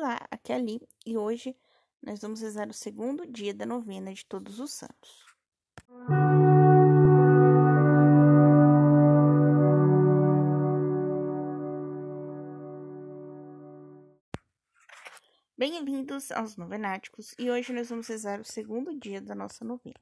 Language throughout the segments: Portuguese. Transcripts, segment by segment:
Olá, aqui é Ali e hoje nós vamos rezar o segundo dia da novena de Todos os Santos. Bem-vindos aos Novenáticos e hoje nós vamos rezar o segundo dia da nossa novena.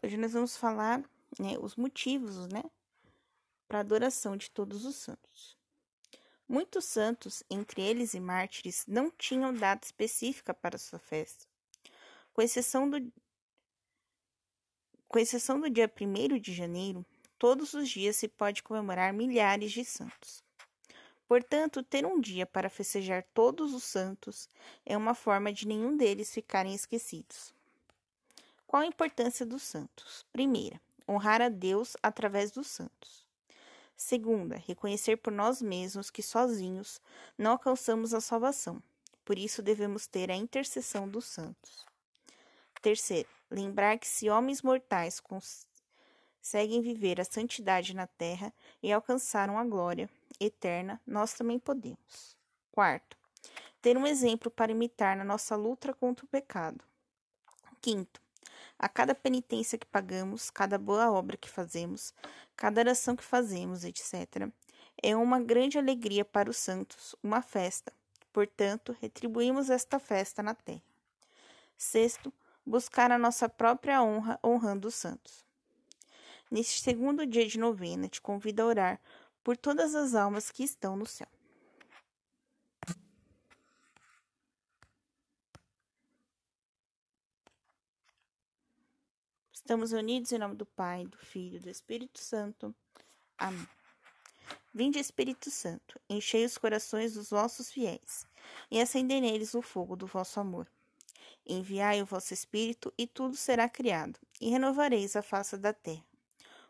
Hoje nós vamos falar né, os motivos né, para a adoração de todos os santos. Muitos santos, entre eles e mártires, não tinham data específica para sua festa. Com exceção do, com exceção do dia 1 de janeiro, todos os dias se pode comemorar milhares de santos. Portanto, ter um dia para festejar todos os santos é uma forma de nenhum deles ficarem esquecidos. Qual a importância dos santos? Primeira, honrar a Deus através dos santos. Segunda, reconhecer por nós mesmos que sozinhos não alcançamos a salvação. Por isso devemos ter a intercessão dos santos. Terceiro, lembrar que se homens mortais conseguem viver a santidade na terra e alcançaram a glória eterna, nós também podemos. Quarto, ter um exemplo para imitar na nossa luta contra o pecado. Quinto, a cada penitência que pagamos, cada boa obra que fazemos, cada oração que fazemos, etc., é uma grande alegria para os santos, uma festa. Portanto, retribuímos esta festa na terra. Sexto, buscar a nossa própria honra honrando os santos. Neste segundo dia de novena, te convido a orar por todas as almas que estão no céu. Estamos unidos em nome do Pai, do Filho e do Espírito Santo. Amém. Vinde, Espírito Santo, enchei os corações dos vossos fiéis e acendei neles o fogo do vosso amor. Enviai o vosso Espírito e tudo será criado, e renovareis a face da terra.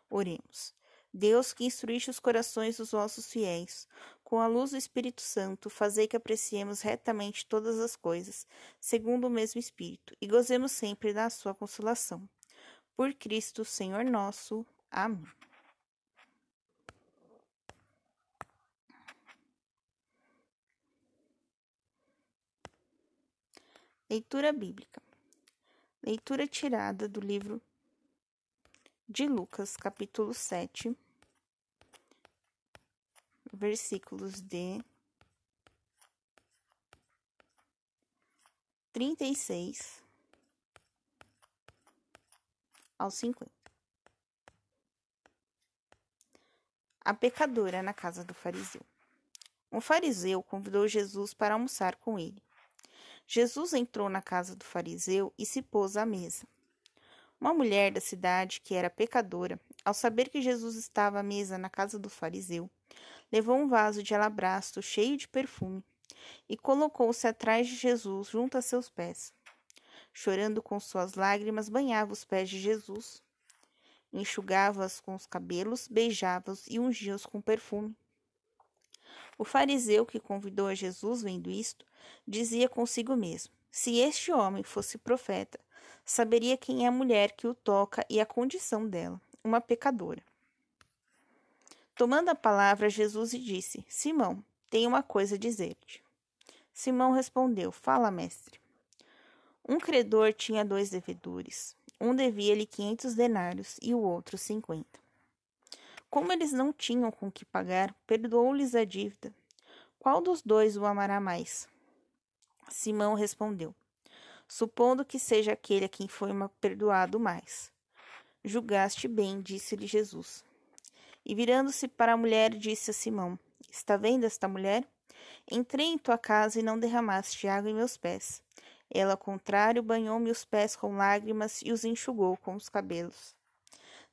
Oremos. Deus que instruíste os corações dos vossos fiéis, com a luz do Espírito Santo, fazei que apreciemos retamente todas as coisas, segundo o mesmo Espírito, e gozemos sempre da sua consolação por Cristo Senhor nosso. Amém. Leitura bíblica. Leitura tirada do livro de Lucas, capítulo 7, versículos de 36 aos 50. A pecadora na casa do fariseu. Um fariseu convidou Jesus para almoçar com ele. Jesus entrou na casa do fariseu e se pôs à mesa. Uma mulher da cidade, que era pecadora, ao saber que Jesus estava à mesa na casa do fariseu, levou um vaso de alabastro cheio de perfume e colocou-se atrás de Jesus junto a seus pés chorando com suas lágrimas, banhava os pés de Jesus, enxugava-os com os cabelos, beijava-os e ungia-os com perfume. O fariseu que convidou a Jesus, vendo isto, dizia consigo mesmo: Se este homem fosse profeta, saberia quem é a mulher que o toca e a condição dela, uma pecadora. Tomando a palavra, Jesus lhe disse: Simão, tenho uma coisa a dizer-te. Simão respondeu: Fala, mestre. Um credor tinha dois devedores. Um devia-lhe quinhentos denários e o outro cinquenta. Como eles não tinham com que pagar, perdoou-lhes a dívida. Qual dos dois o amará mais? Simão respondeu: Supondo que seja aquele a quem foi perdoado mais. Julgaste bem, disse-lhe Jesus. E virando-se para a mulher, disse a Simão: Está vendo esta mulher? Entrei em tua casa e não derramaste água em meus pés. Ela, ao contrário, banhou-me os pés com lágrimas e os enxugou com os cabelos.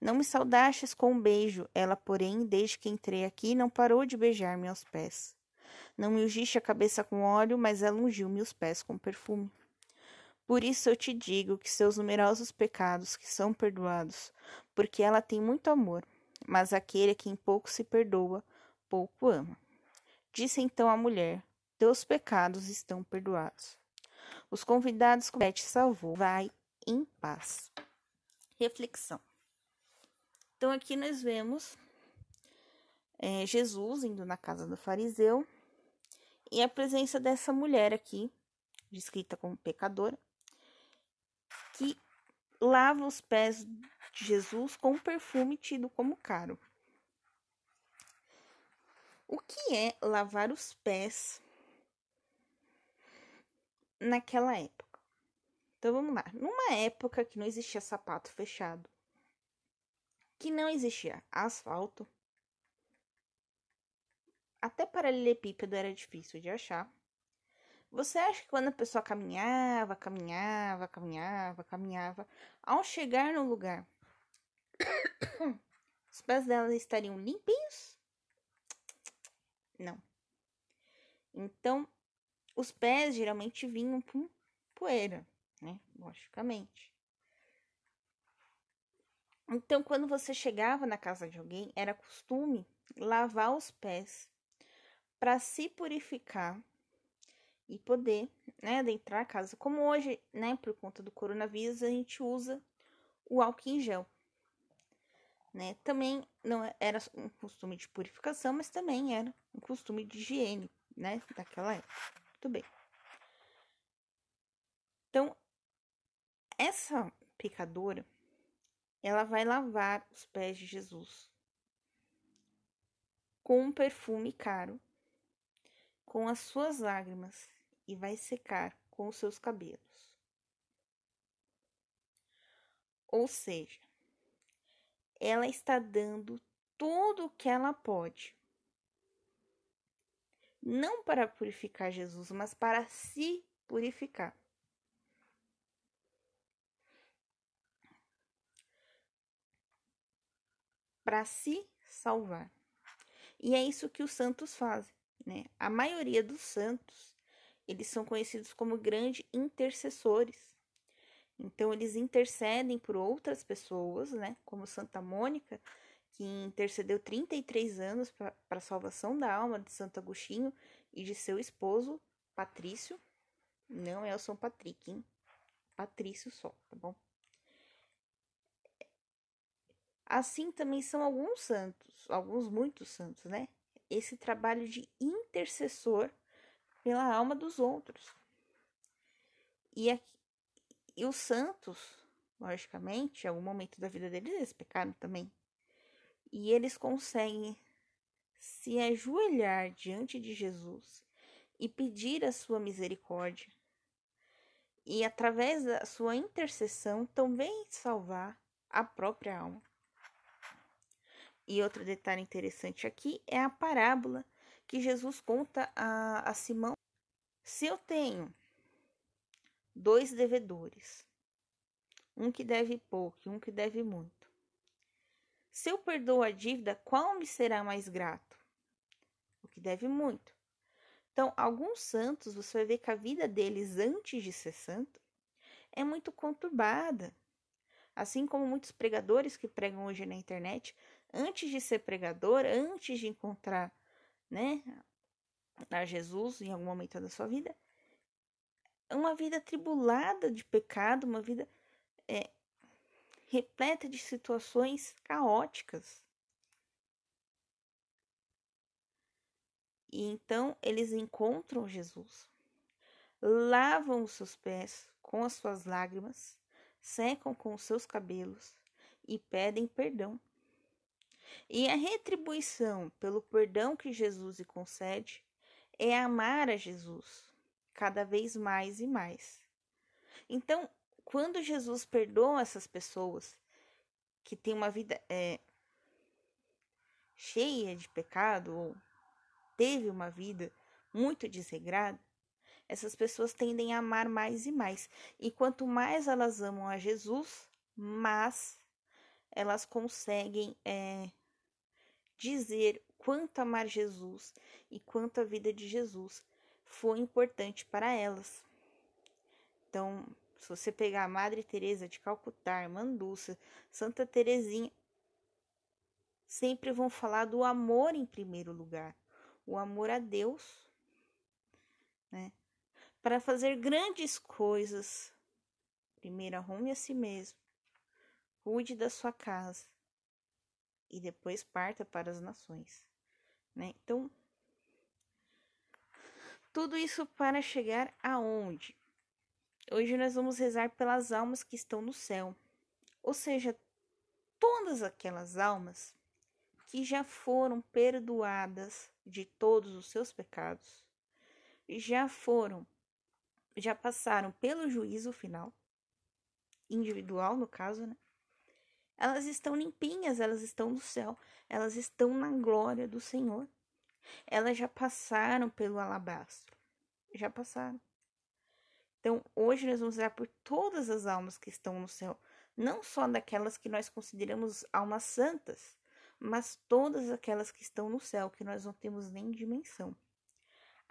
Não me saudastes com um beijo, ela, porém, desde que entrei aqui, não parou de beijar-me aos pés. Não me ungiste a cabeça com óleo, mas ela ungiu-me os pés com perfume. Por isso eu te digo que seus numerosos pecados que são perdoados, porque ela tem muito amor, mas aquele a quem pouco se perdoa, pouco ama. Disse então a mulher: Teus pecados estão perdoados. Os convidados que te salvou, vai em paz. Reflexão. Então, aqui nós vemos é, Jesus indo na casa do fariseu E a presença dessa mulher aqui, descrita como pecadora, que lava os pés de Jesus com um perfume tido como caro. O que é lavar os pés naquela época? Então vamos lá. Numa época que não existia sapato fechado, que não existia asfalto, até paralelepípedo era difícil de achar. Você acha que quando a pessoa caminhava, caminhava, caminhava, caminhava, ao chegar no lugar, os pés dela estariam limpinhos? Não. Então, os pés geralmente vinham com poeira, né? Logicamente. Então, quando você chegava na casa de alguém, era costume lavar os pés para se purificar e poder, né, adentrar a casa. Como hoje, né, por conta do coronavírus, a gente usa o álcool em gel né? Também não é, era um costume de purificação, mas também era um costume de higiene, né? Daquela época. Bem. Então, essa pecadora, ela vai lavar os pés de Jesus com um perfume caro, com as suas lágrimas e vai secar com os seus cabelos. Ou seja, ela está dando tudo o que ela pode. Não para purificar Jesus, mas para se purificar. Para se salvar. E é isso que os santos fazem, né? A maioria dos santos, eles são conhecidos como grandes intercessores. Então, eles intercedem por outras pessoas, né? Como Santa Mônica, que intercedeu 33 anos para a salvação da alma de Santo Agostinho e de seu esposo, Patrício. Não é o São Patrick, hein? Patrício só, tá bom? Assim também são alguns santos, alguns muitos santos, né? Esse trabalho de intercessor pela alma dos outros. E aqui, e os santos, logicamente, em algum momento da vida deles, eles pecaram também. E eles conseguem se ajoelhar diante de Jesus e pedir a sua misericórdia. E através da sua intercessão também salvar a própria alma. E outro detalhe interessante aqui é a parábola que Jesus conta a, a Simão. Se eu tenho dois devedores, um que deve pouco e um que deve muito. Se eu perdoo a dívida, qual me será mais grato? O que deve muito. Então, alguns santos, você vai ver que a vida deles antes de ser santo é muito conturbada. Assim como muitos pregadores que pregam hoje na internet, antes de ser pregador, antes de encontrar, né, a Jesus em algum momento da sua vida, uma vida tribulada de pecado, uma vida é, repleta de situações caóticas. E então eles encontram Jesus, lavam os seus pés com as suas lágrimas, secam com os seus cabelos e pedem perdão. E a retribuição pelo perdão que Jesus lhe concede é amar a Jesus, cada vez mais e mais. Então, quando Jesus perdoa essas pessoas que têm uma vida é, cheia de pecado ou teve uma vida muito desregrada, essas pessoas tendem a amar mais e mais. E quanto mais elas amam a Jesus, mais elas conseguem é, dizer quanto amar Jesus e quanto a vida de Jesus foi importante para elas. Então, se você pegar a Madre Teresa de Calcutá, Manduça, Santa Teresinha, sempre vão falar do amor em primeiro lugar, o amor a Deus, né? Para fazer grandes coisas, primeiro arrume a si mesmo, cuide da sua casa e depois parta para as nações, né? Então, Tudo isso para chegar aonde? Hoje nós vamos rezar pelas almas que estão no céu, ou seja, todas aquelas almas que já foram perdoadas de todos os seus pecados, já foram, já passaram pelo juízo final, individual no caso, né? Elas estão limpinhas, elas estão no céu, elas estão na glória do Senhor. Elas já passaram pelo alabastro, já passaram. Então, hoje nós vamos orar por todas as almas que estão no céu, não só daquelas que nós consideramos almas santas, mas todas aquelas que estão no céu, que nós não temos nem dimensão.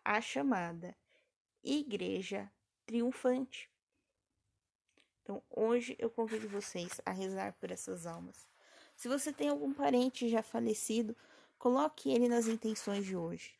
A chamada Igreja Triunfante. Então, hoje eu convido vocês a rezar por essas almas. Se você tem algum parente já falecido, coloque ele nas intenções de hoje.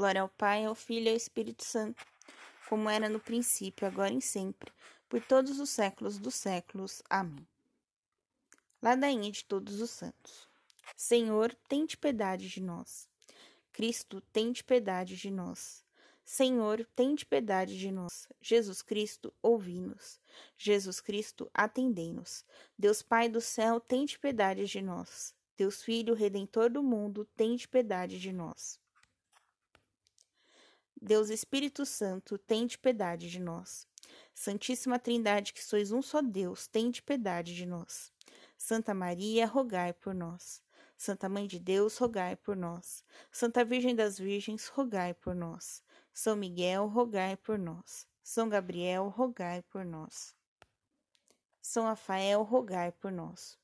Glória ao Pai, ao Filho e ao Espírito Santo, como era no princípio, agora e sempre, por todos os séculos dos séculos. Amém. Ladainha de todos os santos. Senhor, tente piedade de nós. Cristo, tente piedade de nós. Senhor, tente piedade de nós. Jesus Cristo, ouvi-nos. Jesus Cristo, atendei-nos. Deus Pai do céu, tente piedade de nós. Deus Filho, Redentor do mundo, tente piedade de nós. Deus Espírito Santo, tende piedade de nós. Santíssima Trindade, que sois um só Deus, tende piedade de nós. Santa Maria, rogai por nós. Santa Mãe de Deus, rogai por nós. Santa Virgem das Virgens, rogai por nós. São Miguel, rogai por nós. São Gabriel, rogai por nós. São Rafael, rogai por nós.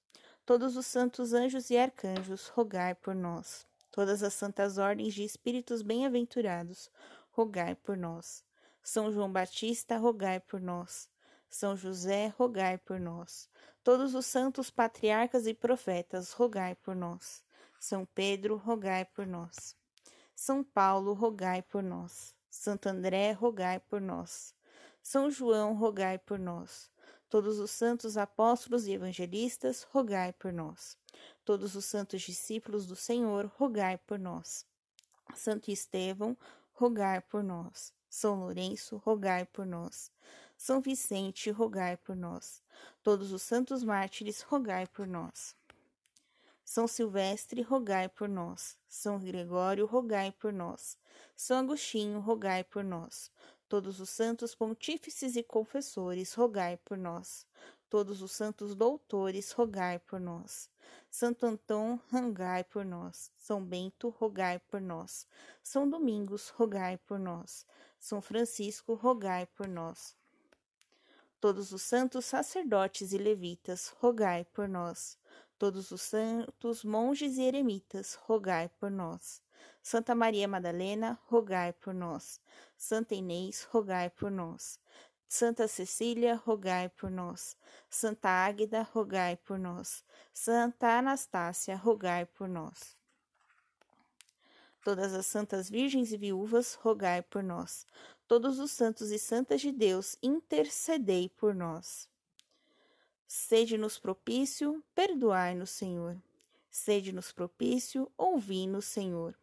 Todos os santos anjos e arcanjos, rogai por nós. Todas as santas ordens de espíritos bem-aventurados, rogai por nós. São João Batista, rogai por nós. São José, rogai por nós. Todos os santos patriarcas e profetas, rogai por nós. São Pedro, rogai por nós. São Paulo, rogai por nós. Santo André, rogai por nós. São João, rogai por nós. Todos os santos apóstolos e evangelistas, rogai por nós. Todos os santos discípulos do Senhor, rogai por nós. Santo Estevão, rogai por nós. São Lourenço, rogai por nós. São Vicente, rogai por nós. Todos os santos mártires, rogai por nós. São Silvestre, rogai por nós. São Gregório, rogai por nós. São Agostinho, rogai por nós. Todos os santos pontífices e confessores, rogai por nós. Todos os santos doutores, rogai por nós. Santo Antão, rogai por nós. São Bento, rogai por nós. São Domingos, rogai por nós. São Francisco, rogai por nós. Todos os santos sacerdotes e levitas, rogai por nós. Todos os santos monges e eremitas, rogai por nós. Santa Maria Madalena, rogai por nós. Santa Inês, rogai por nós. Santa Cecília, rogai por nós. Santa Águida, rogai por nós. Santa Anastácia, rogai por nós. Todas as santas virgens e viúvas, rogai por nós. Todos os santos e santas de Deus, intercedei por nós. Sede-nos propício, perdoai-nos, Senhor. Sede-nos propício, ouvi-nos, Senhor.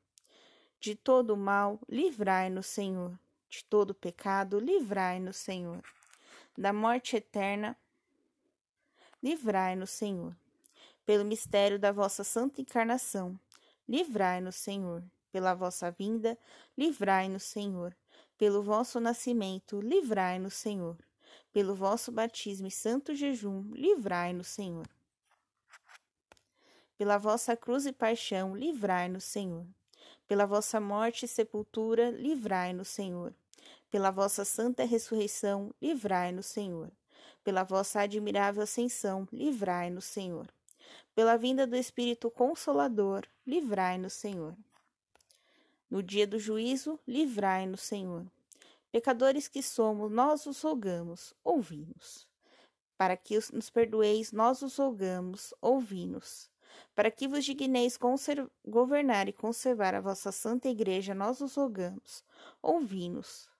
De todo mal, livrai-nos, Senhor. De todo pecado, livrai-nos, Senhor. Da morte eterna, livrai-nos, Senhor. Pelo mistério da vossa santa encarnação, livrai-nos, Senhor. Pela vossa vinda, livrai-nos, Senhor. Pelo vosso nascimento, livrai-nos, Senhor. Pelo vosso batismo e santo jejum, livrai-nos, Senhor. Pela vossa cruz e paixão, livrai-nos, Senhor. Pela vossa morte e sepultura, livrai-nos, Senhor. Pela vossa santa ressurreição, livrai-nos, Senhor. Pela vossa admirável ascensão, livrai-nos, Senhor. Pela vinda do Espírito Consolador, livrai-nos, Senhor. No dia do juízo, livrai-nos, Senhor. Pecadores que somos, nós os rogamos, ouvi-nos. Para que nos perdoeis, nós os rogamos, ouvi-nos para que vos digneis governar e conservar a vossa santa igreja, nós os rogamos. Ouvi-nos.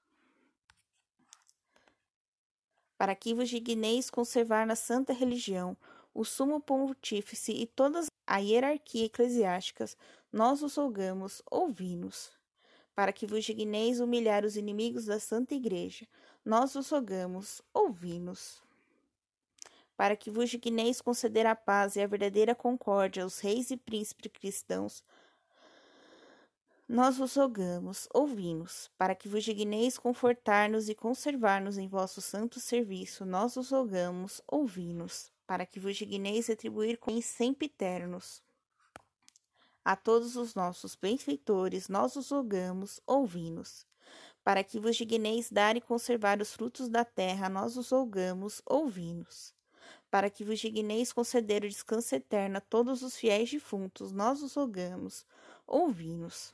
Para que vos digneis conservar na santa religião o sumo pontífice e toda a hierarquia eclesiástica, nós os rogamos, ouvi-nos. Para que vos digneis humilhar os inimigos da santa igreja, nós os rogamos, ouvi-nos para que vos digneis conceder a paz e a verdadeira concórdia aos reis e príncipes cristãos, nós vos rogamos, ouvi-nos, para que vos digneis confortar-nos e conservar-nos em vosso santo serviço, nós vos rogamos, ouvi-nos, para que vos digneis retribuir com sempre eternos. A todos os nossos benfeitores, nós os rogamos, ouvi-nos. Para que vos digneis dar e conservar os frutos da terra, nós os rogamos, ouvi-nos para que vos digneis conceder o descanso eterno a todos os fiéis defuntos, nós os rogamos, ouvi-nos.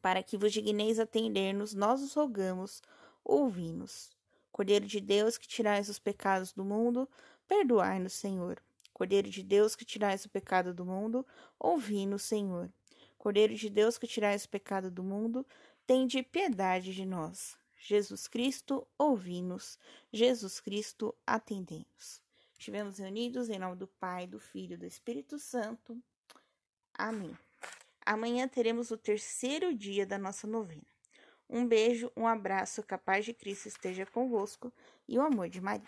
Para que vos digneis atender-nos, nós os rogamos, ouvi-nos. Cordeiro de Deus, que tirais os pecados do mundo, perdoai-nos, Senhor. Cordeiro de Deus, que tirais o pecado do mundo, ouvi-nos, Senhor. Cordeiro de Deus, que tirais o pecado do mundo, tende piedade de nós. Jesus Cristo, ouvi-nos. Jesus Cristo, atendemos. Estivemos reunidos em nome do Pai, do Filho e do Espírito Santo. Amém. Amanhã teremos o terceiro dia da nossa novena. Um beijo, um abraço, capaz de Cristo esteja convosco e o amor de Maria.